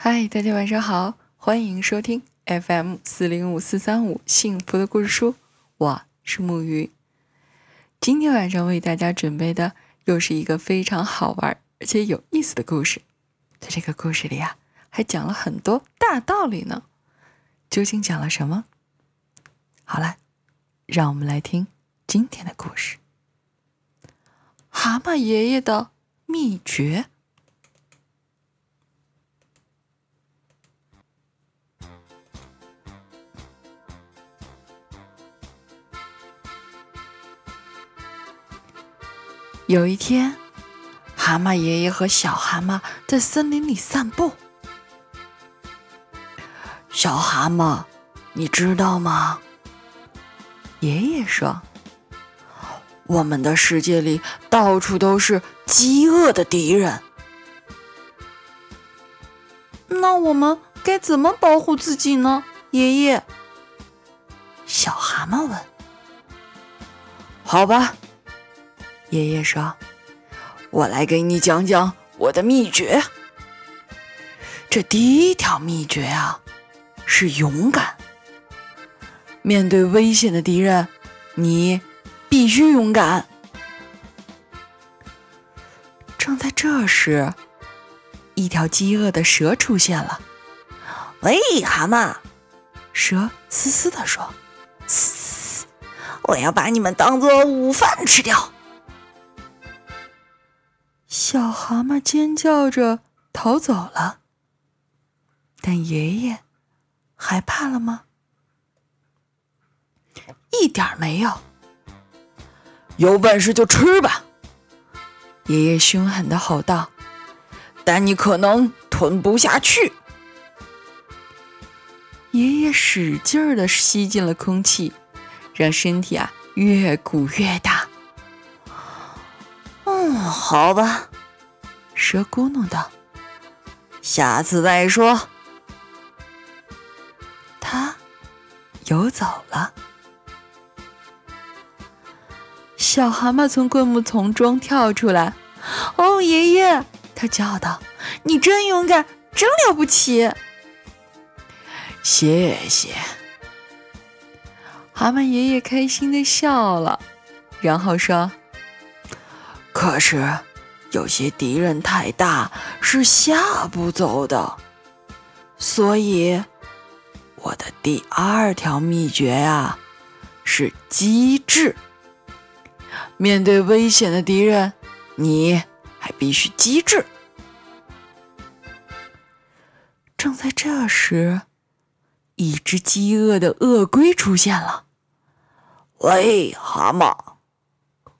嗨，大家晚上好，欢迎收听 FM 四零五四三五幸福的故事书，我是木鱼。今天晚上为大家准备的又是一个非常好玩而且有意思的故事，在这个故事里啊，还讲了很多大道理呢。究竟讲了什么？好了，让我们来听今天的故事——蛤蟆爷爷的秘诀。有一天，蛤蟆爷爷和小蛤蟆在森林里散步。小蛤蟆，你知道吗？爷爷说：“我们的世界里到处都是饥饿的敌人。那我们该怎么保护自己呢？”爷爷，小蛤蟆问。“好吧。”爷爷说：“我来给你讲讲我的秘诀。这第一条秘诀啊，是勇敢。面对危险的敌人，你必须勇敢。”正在这时，一条饥饿的蛇出现了。“喂，蛤蟆！”蛇嘶嘶地说，“嘶，我要把你们当做午饭吃掉。”小蛤蟆尖叫着逃走了，但爷爷害怕了吗？一点没有。有本事就吃吧！爷爷凶狠的吼道。但你可能吞不下去。爷爷使劲儿的吸进了空气，让身体啊越鼓越大。嗯，好吧。蛇咕哝道：“下次再说。”他游走了。小蛤蟆从灌木丛中跳出来，“哦，爷爷！”他叫道，“你真勇敢，真了不起！”谢谢。蛤蟆爷爷开心的笑了，然后说：“可是。”有些敌人太大，是吓不走的，所以我的第二条秘诀呀是机智。面对危险的敌人，你还必须机智。正在这时，一只饥饿的鳄龟出现了。“喂，蛤蟆！”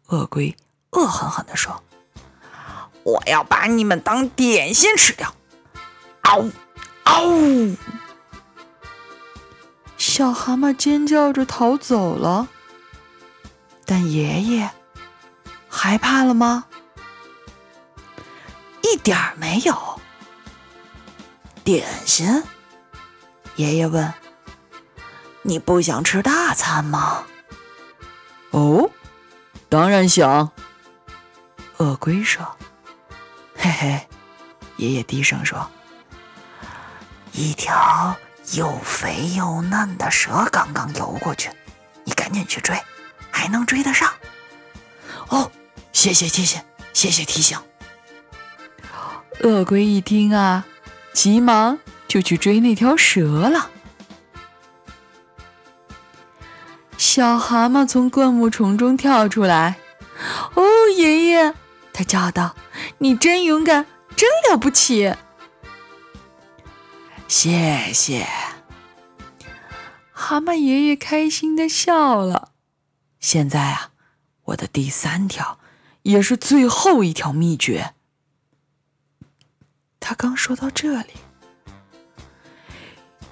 鳄龟恶狠狠地说。我要把你们当点心吃掉！嗷嗷！小蛤蟆尖叫着逃走了。但爷爷害怕了吗？一点儿没有。点心？爷爷问：“你不想吃大餐吗？”哦，当然想。鳄龟说。嘿嘿，爷爷低声说：“一条又肥又嫩的蛇刚刚游过去，你赶紧去追，还能追得上。”哦，谢谢谢谢谢谢提醒。鳄龟一听啊，急忙就去追那条蛇了。小蛤蟆从灌木丛中跳出来，“哦，爷爷！”他叫道。你真勇敢，真了不起！谢谢。蛤蟆爷爷开心的笑了。现在啊，我的第三条，也是最后一条秘诀。他刚说到这里，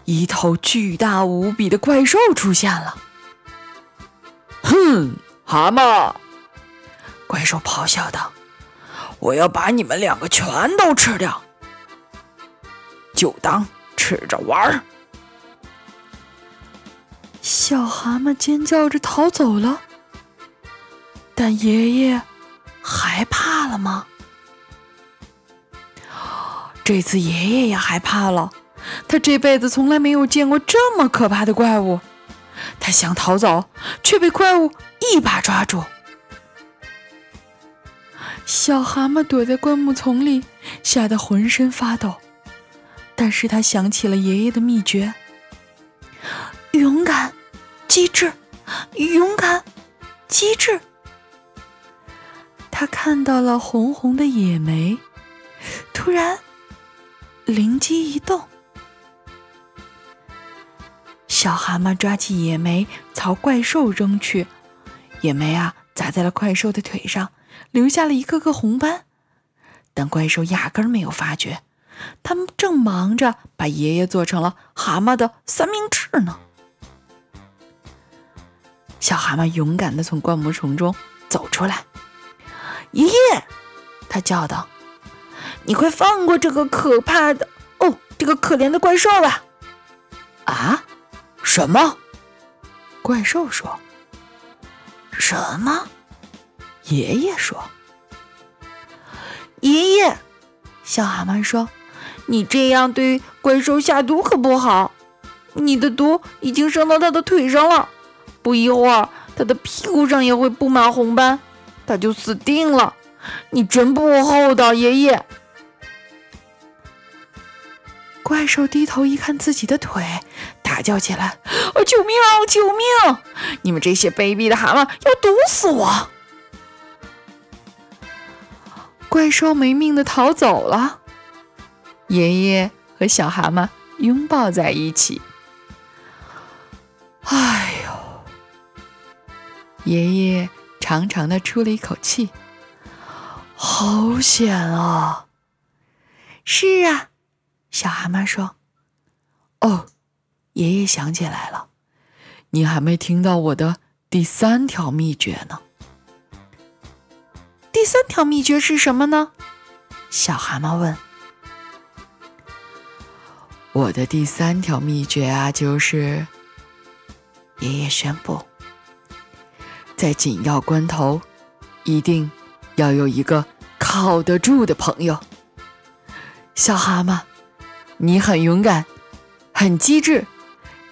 一头巨大无比的怪兽出现了。哼，蛤蟆！怪兽咆哮道。我要把你们两个全都吃掉，就当吃着玩儿。小蛤蟆尖叫着逃走了，但爷爷害怕了吗？这次爷爷也害怕了，他这辈子从来没有见过这么可怕的怪物。他想逃走，却被怪物一把抓住。小蛤蟆躲在灌木丛里，吓得浑身发抖。但是他想起了爷爷的秘诀：勇敢、机智、勇敢、机智。他看到了红红的野莓，突然灵机一动，小蛤蟆抓起野莓朝怪兽扔去，野莓啊砸在了怪兽的腿上，留下了一个个红斑，但怪兽压根儿没有发觉。他们正忙着把爷爷做成了蛤蟆的三明治呢。小蛤蟆勇敢地从灌木丛中走出来，爷爷，他叫道：“你快放过这个可怕的哦，这个可怜的怪兽吧！”啊？什么？怪兽说：“什么？”爷爷说：“爷爷。”小蛤蟆说。你这样对怪兽下毒可不好，你的毒已经伤到他的腿上了，不一会儿他的屁股上也会布满红斑，他就死定了。你真不厚道，爷爷！怪兽低头一看自己的腿，大叫起来：“啊，救命啊！救命！你们这些卑鄙的蛤蟆要毒死我！”怪兽没命的逃走了。爷爷和小蛤蟆拥抱在一起。哎呦！爷爷长长的出了一口气，好险啊！是啊，小蛤蟆说：“哦，爷爷想起来了，你还没听到我的第三条秘诀呢。第三条秘诀是什么呢？”小蛤蟆问。我的第三条秘诀啊，就是爷爷宣布，在紧要关头，一定要有一个靠得住的朋友。小蛤蟆，你很勇敢，很机智，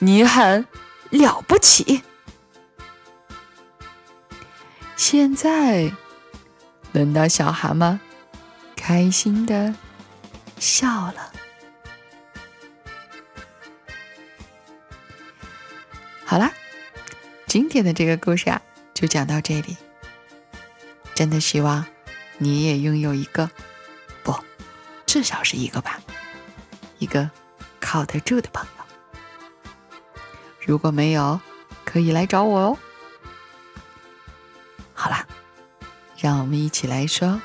你很了不起。现在轮到小蛤蟆开心的笑了。好啦，今天的这个故事啊，就讲到这里。真的希望你也拥有一个，不，至少是一个吧，一个靠得住的朋友。如果没有，可以来找我哦。让我们一起来说。